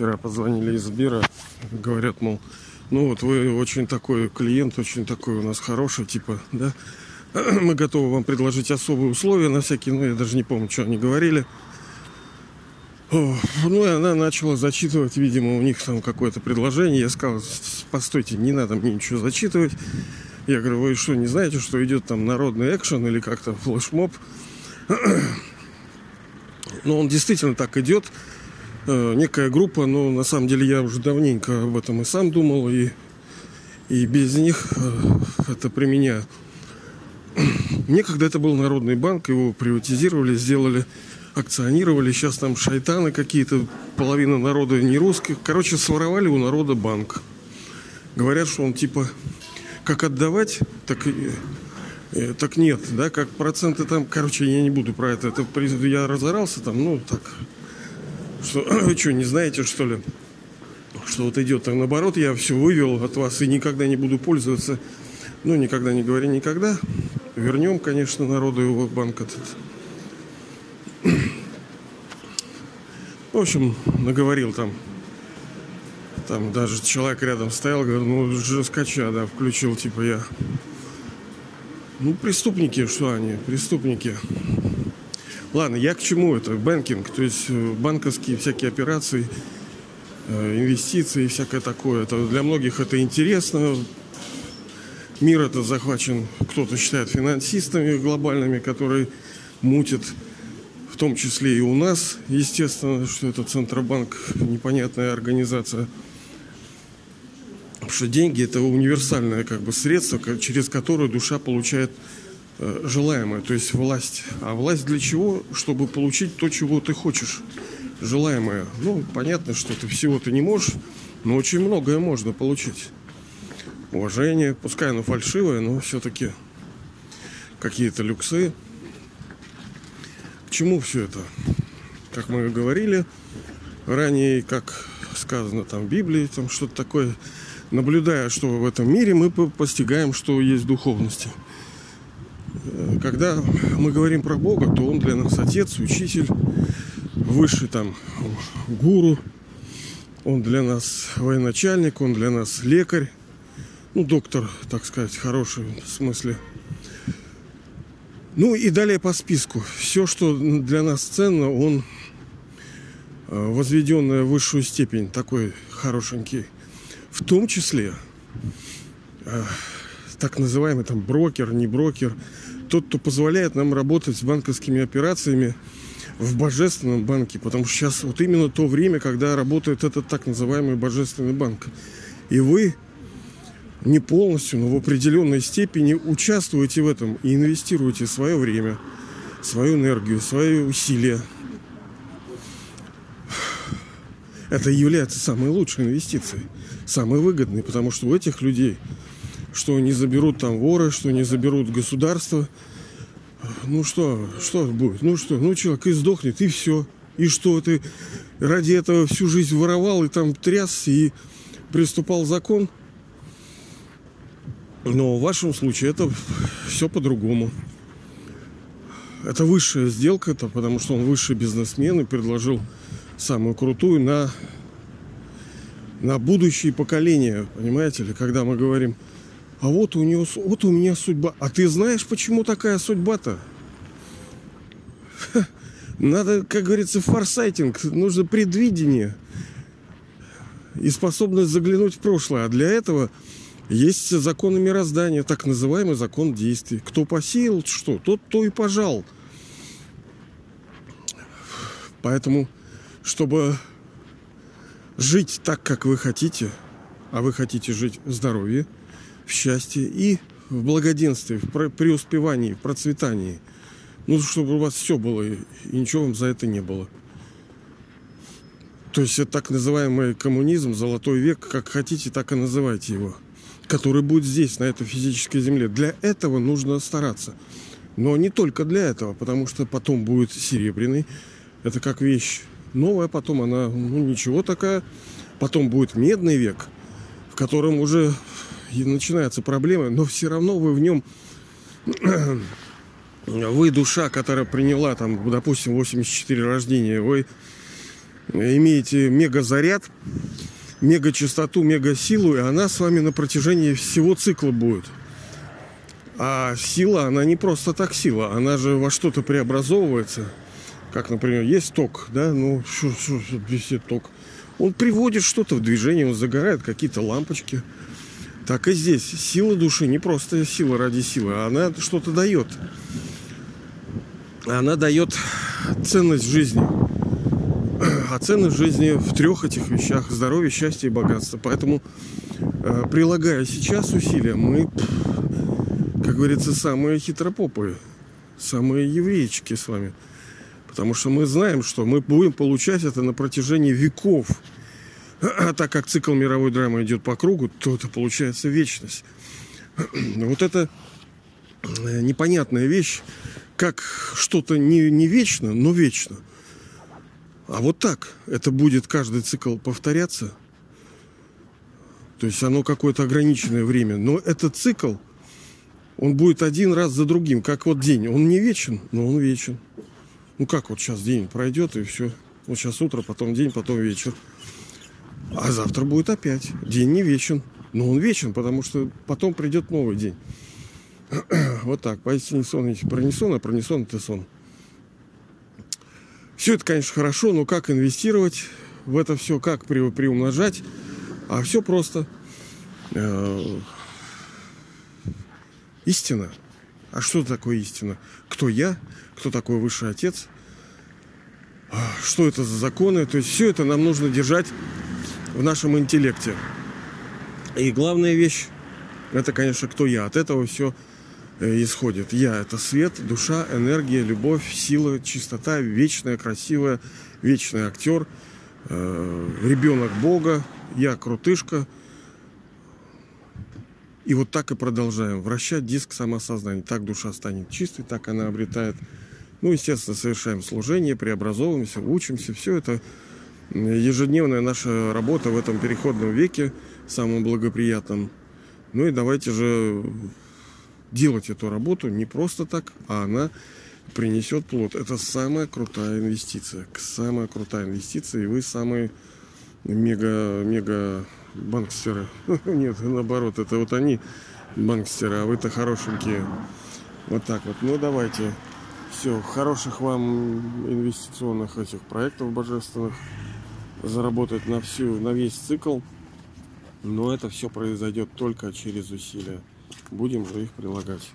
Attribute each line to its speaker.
Speaker 1: вчера позвонили из Сбера, говорят, мол, ну вот вы очень такой клиент, очень такой у нас хороший, типа, да, мы готовы вам предложить особые условия на всякие, ну я даже не помню, что они говорили. О, ну и она начала зачитывать, видимо, у них там какое-то предложение. Я сказал, постойте, не надо мне ничего зачитывать. Я говорю, вы что, не знаете, что идет там народный экшен или как-то флешмоб? Ну, он действительно так идет. Э, некая группа, но на самом деле я уже давненько об этом и сам думал, и, и без них э, это при меня. Некогда это был Народный банк, его приватизировали, сделали, акционировали. Сейчас там шайтаны какие-то, половина народа не русских. Короче, своровали у народа банк. Говорят, что он типа как отдавать, так и э, так нет, да, как проценты там, короче, я не буду про это, это я разорался там, ну, так, что, вы что, не знаете, что ли, что вот идет так наоборот, я все вывел от вас и никогда не буду пользоваться, ну, никогда не говори никогда, вернем, конечно, народу его банк этот. В общем, наговорил там там даже человек рядом стоял, говорит, ну, жескача, да, включил, типа, я. Ну, преступники, что они, преступники. Ладно, я к чему это? Бэнкинг, то есть э, банковские всякие операции, э, инвестиции и всякое такое. Это для многих это интересно. Мир это захвачен, кто-то считает финансистами глобальными, которые мутят в том числе и у нас, естественно, что это Центробанк, непонятная организация – Потому что деньги это универсальное как бы средство, через которое душа получает желаемое, то есть власть. А власть для чего? Чтобы получить то, чего ты хочешь. Желаемое. Ну, понятно, что ты всего ты не можешь, но очень многое можно получить. Уважение, пускай оно фальшивое, но все-таки какие-то люксы. К чему все это? Как мы говорили ранее, как сказано там в Библии, там что-то такое наблюдая, что в этом мире, мы постигаем, что есть духовности. Когда мы говорим про Бога, то Он для нас отец, учитель, высший там гуру, Он для нас военачальник, Он для нас лекарь, ну, доктор, так сказать, хороший в смысле. Ну и далее по списку. Все, что для нас ценно, он э, возведенная в высшую степень, такой хорошенький – в том числе э, так называемый там брокер, не брокер, тот, кто позволяет нам работать с банковскими операциями в божественном банке, потому что сейчас вот именно то время, когда работает этот так называемый божественный банк. И вы не полностью, но в определенной степени участвуете в этом и инвестируете свое время, свою энергию, свои усилия. Это является самой лучшей инвестицией самый выгодный, потому что у этих людей, что не заберут там воры, что не заберут государство, ну что, что будет? Ну что, ну человек и сдохнет, и все. И что, ты ради этого всю жизнь воровал и там трясся и приступал закон? Но в вашем случае это все по-другому. Это высшая сделка, это потому что он высший бизнесмен и предложил самую крутую на на будущие поколения, понимаете ли, когда мы говорим, а вот у него, вот у меня судьба. А ты знаешь, почему такая судьба-то? Надо, как говорится, форсайтинг, нужно предвидение и способность заглянуть в прошлое. А для этого есть законы мироздания, так называемый закон действий. Кто посеял что, тот то и пожал. Поэтому, чтобы жить так, как вы хотите, а вы хотите жить в здоровье, в счастье и в благоденствии, в преуспевании, в процветании. Ну, чтобы у вас все было, и ничего вам за это не было. То есть это так называемый коммунизм, золотой век, как хотите, так и называйте его, который будет здесь, на этой физической земле. Для этого нужно стараться. Но не только для этого, потому что потом будет серебряный. Это как вещь новая, потом она, ну, ничего такая. Потом будет медный век, в котором уже начинаются проблемы, но все равно вы в нем вы душа, которая приняла там, допустим, 84 рождения, вы имеете мега-заряд, мега-частоту, мега-силу, и она с вами на протяжении всего цикла будет. А сила, она не просто так сила, она же во что-то преобразовывается. Как, например, есть ток, да, ну, что, что висит ток. Он приводит что-то в движение, он загорает какие-то лампочки. Так и здесь. Сила души не просто сила ради силы, она что-то дает. Она дает ценность жизни. А ценность жизни в трех этих вещах. Здоровье, счастье и богатство. Поэтому, э, прилагая сейчас усилия, мы, как говорится, самые хитропопые. Самые еврейчики с вами. Потому что мы знаем, что мы будем получать это на протяжении веков. Так как цикл мировой драмы идет по кругу, то это получается вечность. Вот это э, непонятная вещь, как что-то не, не вечно, но вечно. А вот так это будет каждый цикл повторяться. То есть оно какое-то ограниченное время. Но этот цикл, он будет один раз за другим, как вот день. Он не вечен, но он вечен. Ну как вот сейчас день пройдет и все. Вот сейчас утро, потом день, потом вечер. А завтра будет опять. День не вечен. Но он вечен, потому что потом придет новый день. вот так. Поистине сон, если пронесон, а пронесон это сон. Все это, конечно, хорошо, но как инвестировать в это все, как при, приумножать? А все просто. Э, истина. А что такое истина? Кто я? Кто такой высший отец? А, что это за законы? То есть все это нам нужно держать в нашем интеллекте. И главная вещь, это, конечно, кто я. От этого все э, исходит. Я – это свет, душа, энергия, любовь, сила, чистота, вечная, красивая, вечный актер, э, ребенок Бога, я крутышка – и вот так и продолжаем вращать диск самосознания. Так душа станет чистой, так она обретает. Ну, естественно, совершаем служение, преобразовываемся, учимся. Все это ежедневная наша работа в этом переходном веке, самым благоприятном. Ну и давайте же делать эту работу не просто так, а она принесет плод. Это самая крутая инвестиция. Самая крутая инвестиция, и вы самые мега, мега банкстеры. Нет, наоборот, это вот они банкстеры, а вы-то хорошенькие. Вот так вот. Ну, давайте. Все, хороших вам инвестиционных этих проектов божественных. Заработать на всю, на весь цикл. Но это все произойдет только через усилия. Будем же их прилагать.